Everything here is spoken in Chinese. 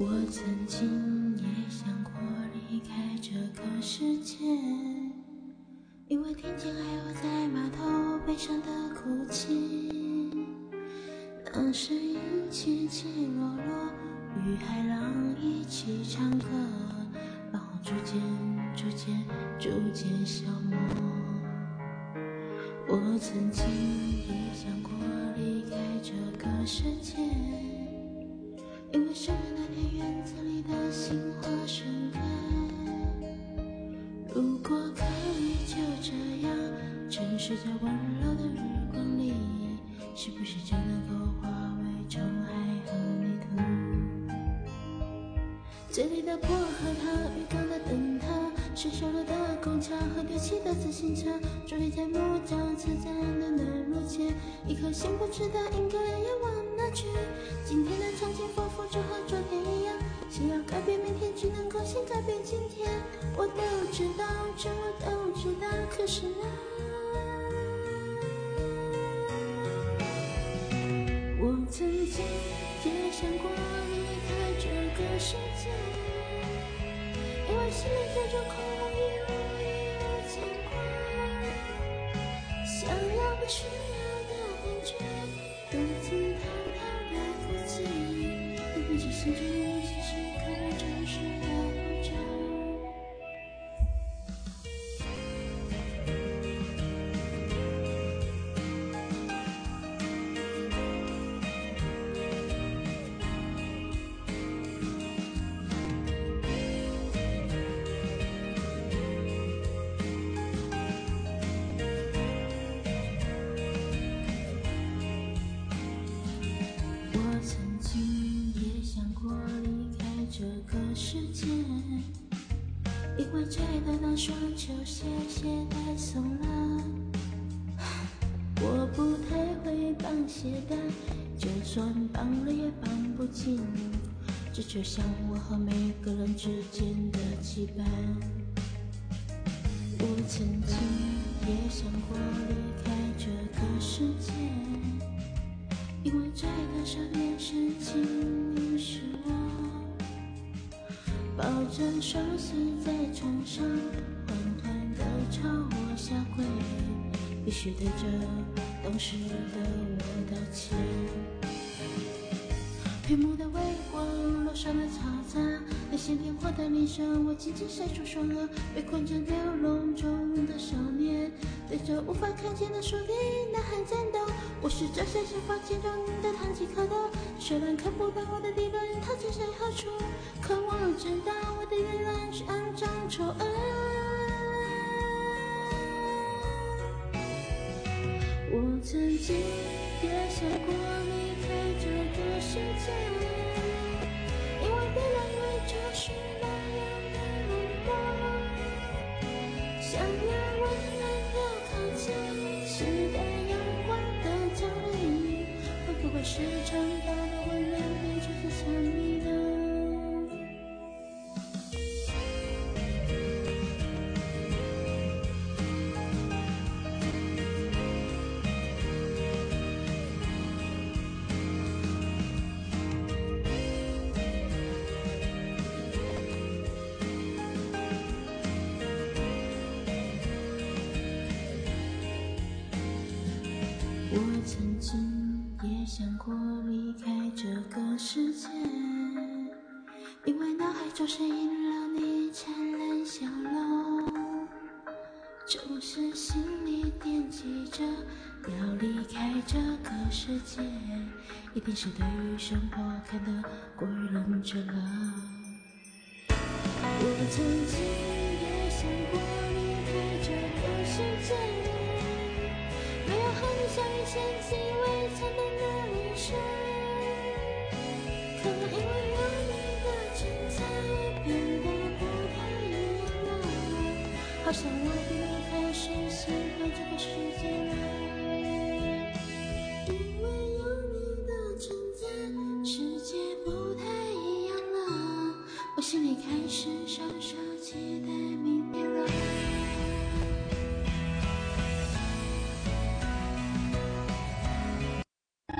我曾经也想过离开这个世界，因为听见海鸥在码头悲伤的哭泣，那声音起起落落，与海浪一起唱歌，然后逐渐逐渐逐渐消磨。我曾经世界，因为生日那天院子里的杏花盛开。如果可以就这样沉睡在温柔的日光里，是不是就能够化为沧海和泥土？嘴里的薄荷糖，浴缸的灯塔，生锈了的拱桥和丢弃的自行车，终于在木栅车站的南路前，一颗心不知道应该要往哪去。今天的场景仿佛就和昨天一样，想要改变明天，只能够先改变今天。我都知道，这我都知道，可是啊，我曾经也想过离开这个世界，因为心里这空要双球鞋鞋带松了，我不太会绑鞋带，就算绑了也绑不紧，这就像我和每个人之间的羁绊。我曾经也想过离开这个世界，因为摘的上面是情你是我。抱着双膝在床上，缓缓地朝我下跪，必须对着当时的我道歉。屏幕的微光，楼上的嘈杂，那些电话的铃声，我紧紧塞住双耳，被困在吊笼中的少年，对着无法看见的树林呐喊战斗。我是这些想法其中的堂吉诃德，虽然看不到我的敌人，他站在何处。可我知道，我的愿望是肮脏丑恶。我曾经也想过离开这个世界，曾经也想过离开这个世界，因为脑海总是印了你灿烂笑容，总是心里惦记着要离开这个世界，一定是对于生活看得过于认真了。我曾经我想我终于开始喜欢这个世界了。因为有你的存在，世界不太一样了。我心里开始稍稍期待。